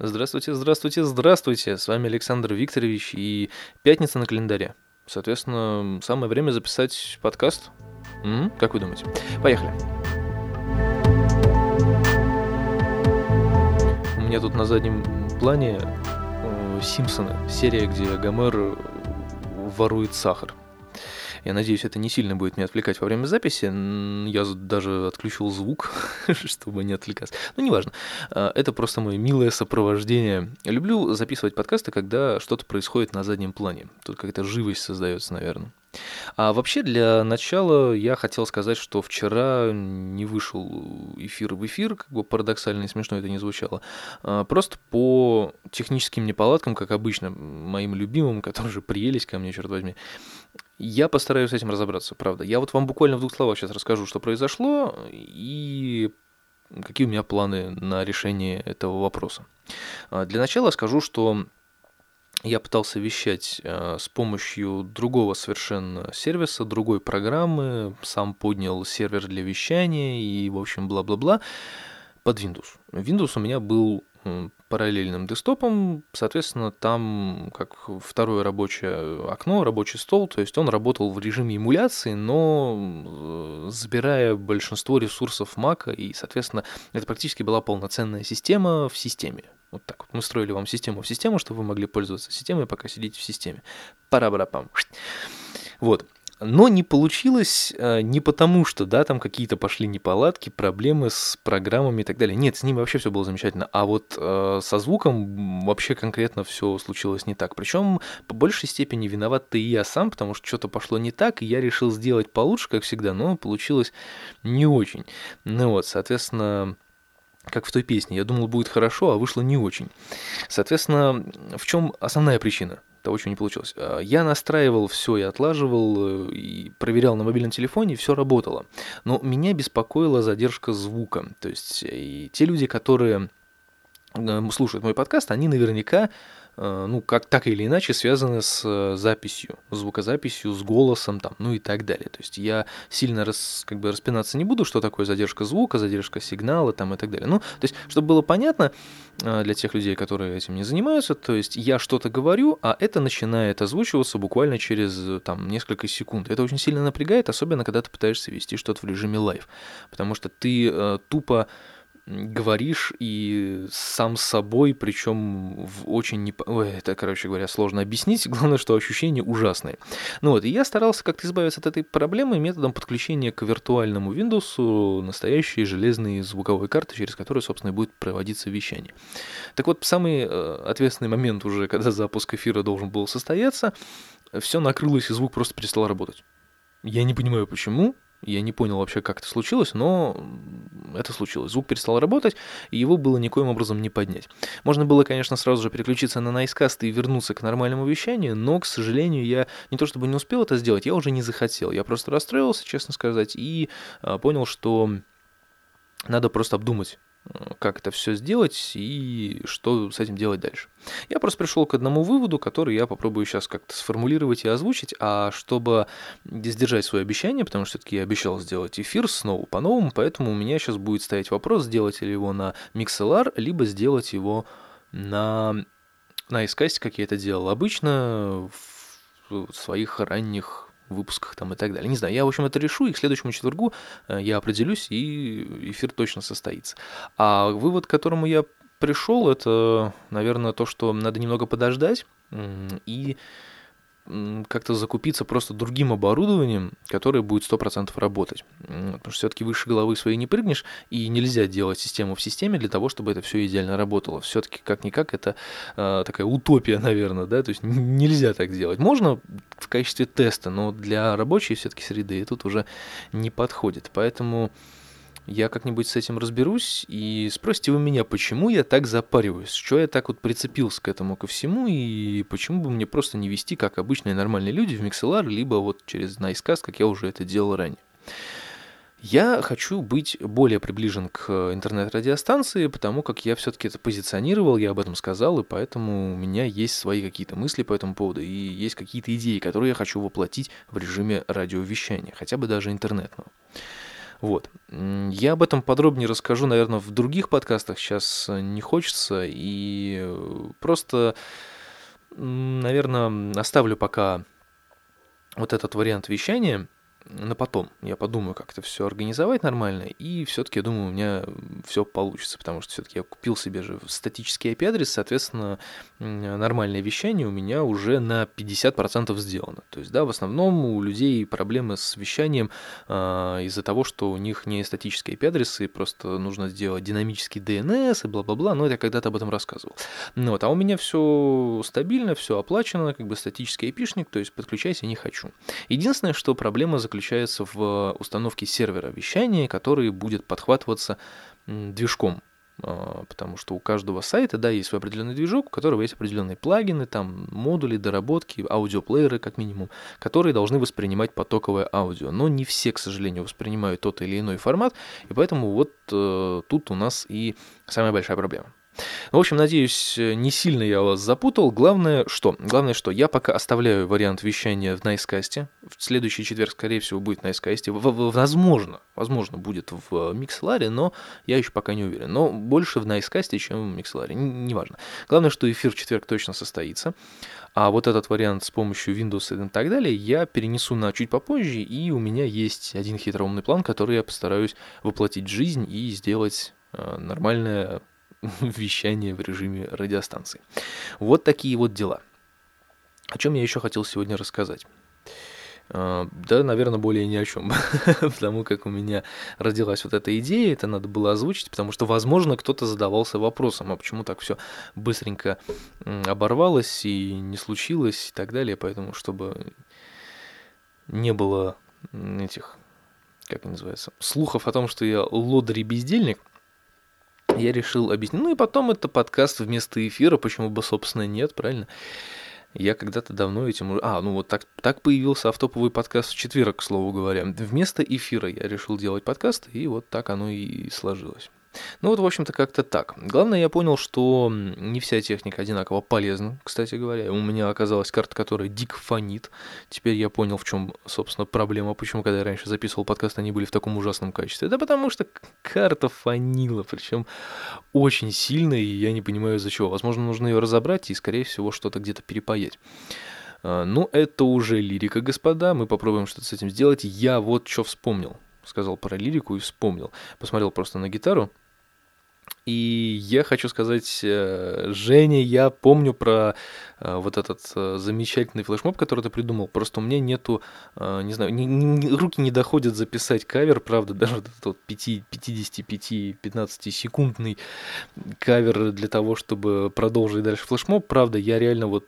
Здравствуйте, здравствуйте, здравствуйте. С вами Александр Викторович и пятница на календаре. Соответственно, самое время записать подкаст. М? Как вы думаете? Поехали. У меня тут на заднем плане э, Симпсоны, серия, где Гомер ворует сахар. Я надеюсь, это не сильно будет меня отвлекать во время записи. Я даже отключил звук, чтобы не отвлекаться. Ну, неважно. А, это просто мое милое сопровождение. Люблю записывать подкасты, когда что-то происходит на заднем плане. Тут какая-то живость создается, наверное. А вообще, для начала я хотел сказать, что вчера не вышел эфир в эфир, как бы парадоксально и смешно это не звучало. А, просто по техническим неполадкам, как обычно, моим любимым, которые же приелись ко мне, черт возьми, я постараюсь с этим разобраться, правда. Я вот вам буквально в двух словах сейчас расскажу, что произошло, и какие у меня планы на решение этого вопроса. А, для начала скажу, что я пытался вещать э, с помощью другого совершенно сервиса, другой программы, сам поднял сервер для вещания и, в общем, бла-бла-бла под Windows. Windows у меня был параллельным десктопом, соответственно, там как второе рабочее окно, рабочий стол, то есть он работал в режиме эмуляции, но э, забирая большинство ресурсов Mac, и, соответственно, это практически была полноценная система в системе. Вот так вот. Мы строили вам систему в систему, чтобы вы могли пользоваться системой, пока сидите в системе. Пара-бара-пам. Вот. Но не получилось э, не потому, что, да, там какие-то пошли неполадки, проблемы с программами и так далее. Нет, с ними вообще все было замечательно. А вот э, со звуком вообще конкретно все случилось не так. Причем по большей степени виноват ты и я сам, потому что что-то пошло не так, и я решил сделать получше, как всегда, но получилось не очень. Ну вот, соответственно, как в той песне. Я думал, будет хорошо, а вышло не очень. Соответственно, в чем основная причина? того, чего не получилось. А, я настраивал все, я отлаживал э, и проверял на мобильном телефоне, все работало. Но меня беспокоила задержка звука. То есть э, и те люди, которые э, слушают мой подкаст, они наверняка ну, как так или иначе связаны с э, записью, звукозаписью, с голосом там, ну и так далее. То есть я сильно рас, как бы распинаться не буду, что такое задержка звука, задержка сигнала там и так далее. Ну, то есть, чтобы было понятно э, для тех людей, которые этим не занимаются, то есть я что-то говорю, а это начинает озвучиваться буквально через там несколько секунд. Это очень сильно напрягает, особенно когда ты пытаешься вести что-то в режиме live, потому что ты э, тупо говоришь и сам с собой, причем в очень не... Ой, это, короче говоря, сложно объяснить. Главное, что ощущения ужасные. Ну вот, и я старался как-то избавиться от этой проблемы методом подключения к виртуальному Windows настоящей железной звуковой карты, через которую, собственно, и будет проводиться вещание. Так вот, самый э, ответственный момент уже, когда запуск эфира должен был состояться, все накрылось, и звук просто перестал работать. Я не понимаю, почему. Я не понял вообще, как это случилось, но это случилось. Звук перестал работать, и его было никоим образом не поднять. Можно было, конечно, сразу же переключиться на Nicecast и вернуться к нормальному вещанию, но, к сожалению, я не то чтобы не успел это сделать, я уже не захотел. Я просто расстроился, честно сказать, и а, понял, что надо просто обдумать как это все сделать и что с этим делать дальше. Я просто пришел к одному выводу, который я попробую сейчас как-то сформулировать и озвучить, а чтобы сдержать свое обещание, потому что все-таки я обещал сделать эфир снова по-новому, поэтому у меня сейчас будет стоять вопрос, сделать ли его на MixLR, либо сделать его на, на Icecast, как я это делал обычно в своих ранних выпусках там и так далее. Не знаю, я, в общем, это решу, и к следующему четвергу э, я определюсь, и эфир точно состоится. А вывод, к которому я пришел, это, наверное, то, что надо немного подождать и как-то закупиться просто другим оборудованием, которое будет 100% работать. Потому что все-таки выше головы своей не прыгнешь, и нельзя делать систему в системе для того, чтобы это все идеально работало. Все-таки как-никак это э, такая утопия, наверное, да, то есть нельзя так делать. Можно в качестве теста, но для рабочей все-таки среды тут уже не подходит. Поэтому я как-нибудь с этим разберусь, и спросите вы меня, почему я так запариваюсь, что я так вот прицепился к этому ко всему, и почему бы мне просто не вести, как обычные нормальные люди, в Mixelar, либо вот через Nicecast, как я уже это делал ранее. Я хочу быть более приближен к интернет-радиостанции, потому как я все-таки это позиционировал, я об этом сказал, и поэтому у меня есть свои какие-то мысли по этому поводу, и есть какие-то идеи, которые я хочу воплотить в режиме радиовещания, хотя бы даже интернетного. Вот. Я об этом подробнее расскажу, наверное, в других подкастах. Сейчас не хочется. И просто, наверное, оставлю пока вот этот вариант вещания на потом. Я подумаю, как это все организовать нормально, и все-таки, я думаю, у меня все получится, потому что все-таки я купил себе же статический IP-адрес, соответственно, нормальное вещание у меня уже на 50% сделано. То есть, да, в основном у людей проблемы с вещанием э, из-за того, что у них не статические IP-адресы, просто нужно сделать динамический DNS и бла-бла-бла, но я когда-то об этом рассказывал. Ну, вот, а у меня все стабильно, все оплачено, как бы статический IP-шник, то есть подключайся не хочу. Единственное, что проблема заключается заключается в установке сервера вещания, который будет подхватываться движком а, потому что у каждого сайта, да, есть свой определенный движок, у которого есть определенные плагины, там, модули, доработки, аудиоплееры, как минимум, которые должны воспринимать потоковое аудио. Но не все, к сожалению, воспринимают тот или иной формат, и поэтому вот э, тут у нас и самая большая проблема. В общем, надеюсь, не сильно я вас запутал. Главное, что? Главное, что я пока оставляю вариант вещания в Найскасте. В следующий четверг, скорее всего, будет в Найскасте. Возможно, возможно, будет в Микселаре, но я еще пока не уверен. Но больше в Найскасте, чем в Микселаре. Неважно. Главное, что эфир в четверг точно состоится. А вот этот вариант с помощью Windows и так далее я перенесу на чуть попозже, и у меня есть один хитроумный план, который я постараюсь воплотить в жизнь и сделать э, нормальное вещание в режиме радиостанции. Вот такие вот дела. О чем я еще хотел сегодня рассказать? А, да, наверное, более ни о чем, потому как у меня родилась вот эта идея, это надо было озвучить, потому что, возможно, кто-то задавался вопросом, а почему так все быстренько оборвалось и не случилось и так далее, поэтому, чтобы не было этих, как они называются, слухов о том, что я лодырь и бездельник – я решил объяснить. Ну и потом это подкаст вместо эфира, почему бы, собственно, нет, правильно? Я когда-то давно этим... А, ну вот так, так появился автоповый подкаст в четверг, к слову говоря. Вместо эфира я решил делать подкаст, и вот так оно и сложилось. Ну вот, в общем-то, как-то так. Главное, я понял, что не вся техника одинаково полезна, кстати говоря. У меня оказалась карта, которая дико фонит. Теперь я понял, в чем, собственно, проблема. Почему, когда я раньше записывал подкаст, они были в таком ужасном качестве. Да потому что карта фонила, причем очень сильно, и я не понимаю, из-за чего. Возможно, нужно ее разобрать и, скорее всего, что-то где-то перепаять. А, ну, это уже лирика, господа. Мы попробуем что-то с этим сделать. Я вот что вспомнил. Сказал про лирику и вспомнил. Посмотрел просто на гитару. И я хочу сказать, э, Женя, я помню про э, вот этот э, замечательный флешмоб, который ты придумал. Просто у меня нету, не знаю, не, не, руки не доходят записать кавер, правда, даже вот 55-15 секундный кавер для того, чтобы продолжить дальше флешмоб. Правда, я реально вот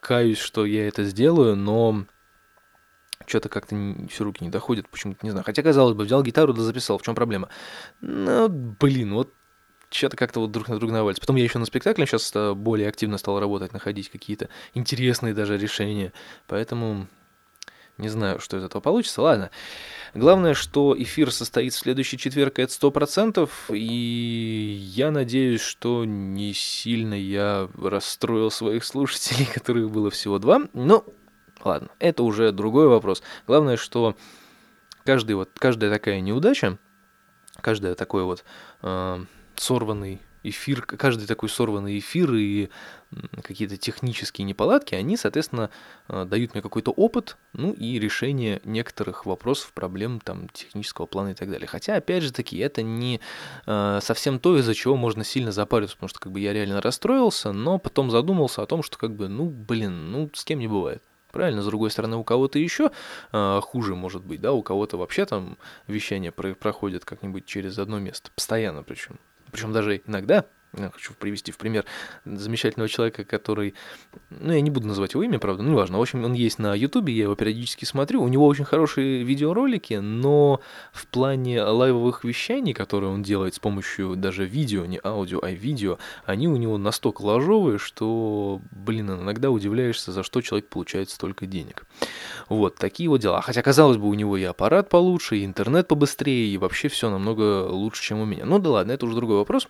каюсь, что я это сделаю, но что-то как-то все руки не доходят, почему-то не знаю. Хотя, казалось бы, взял гитару да записал, в чем проблема? Ну, блин, вот что-то как-то вот друг на друга навалится. Потом я еще на спектакле сейчас э, более активно стал работать, находить какие-то интересные даже решения. Поэтому не знаю, что из этого получится. Ладно. Главное, что эфир состоит в следующий четверг, это сто процентов, и я надеюсь, что не сильно я расстроил своих слушателей, которых было всего два. Но, ладно, это уже другой вопрос. Главное, что каждый вот, каждая такая неудача, каждая такое вот э, сорванный эфир, каждый такой сорванный эфир и какие-то технические неполадки, они, соответственно, э, дают мне какой-то опыт, ну и решение некоторых вопросов, проблем там технического плана и так далее. Хотя, опять же таки, это не э, совсем то, из-за чего можно сильно запариться, потому что как бы я реально расстроился, но потом задумался о том, что как бы, ну, блин, ну, с кем не бывает. Правильно, с другой стороны, у кого-то еще э, хуже может быть, да, у кого-то вообще там вещание про- проходит как-нибудь через одно место, постоянно причем причем даже иногда хочу привести в пример замечательного человека, который, ну, я не буду называть его имя, правда, ну, неважно. В общем, он есть на Ютубе, я его периодически смотрю. У него очень хорошие видеоролики, но в плане лайвовых вещаний, которые он делает с помощью даже видео, не аудио, а видео, они у него настолько ложовые, что, блин, иногда удивляешься, за что человек получает столько денег. Вот, такие вот дела. Хотя, казалось бы, у него и аппарат получше, и интернет побыстрее, и вообще все намного лучше, чем у меня. Ну да ладно, это уже другой вопрос.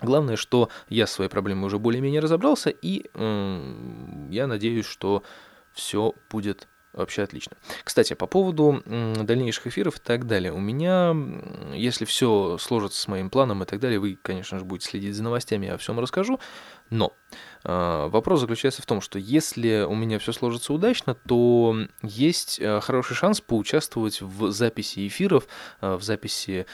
Главное, что я с своей проблемой уже более-менее разобрался, и э, я надеюсь, что все будет вообще отлично. Кстати, по поводу дальнейших эфиров и так далее. У меня, если все сложится с моим планом и так далее, вы, конечно же, будете следить за новостями, я о всем расскажу. Но э, вопрос заключается в том, что если у меня все сложится удачно, то есть э, хороший шанс поучаствовать в записи эфиров, э, в записи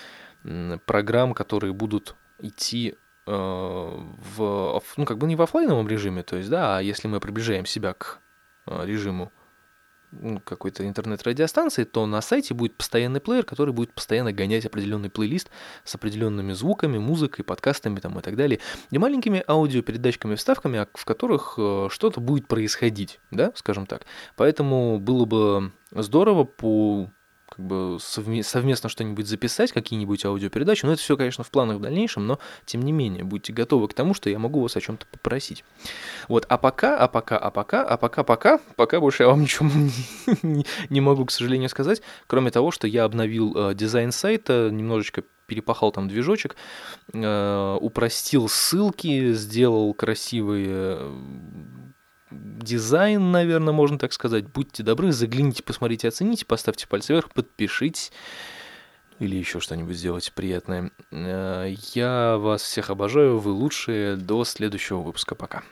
программ, которые будут идти в, ну, как бы не в офлайновом режиме, то есть, да, а если мы приближаем себя к э, режиму какой-то интернет-радиостанции, то на сайте будет постоянный плеер, который будет постоянно гонять определенный плейлист с определенными звуками, музыкой, подкастами там, и так далее, и маленькими аудиопередачками, вставками, а в которых э, что-то будет происходить, да, скажем так. Поэтому было бы здорово по как бы совместно что-нибудь записать, какие-нибудь аудиопередачи. Но это все, конечно, в планах в дальнейшем, но тем не менее, будьте готовы к тому, что я могу вас о чем-то попросить. Вот, а пока, а пока, а пока, а пока, пока, пока больше я вам ничего не, могу, к сожалению, сказать, кроме того, что я обновил э, дизайн сайта, немножечко перепахал там движочек, э, упростил ссылки, сделал красивые дизайн, наверное, можно так сказать. Будьте добры, загляните, посмотрите, оцените, поставьте пальцы вверх, подпишитесь или еще что-нибудь сделайте приятное. Э, я вас всех обожаю, вы лучшие. До следующего выпуска. Пока.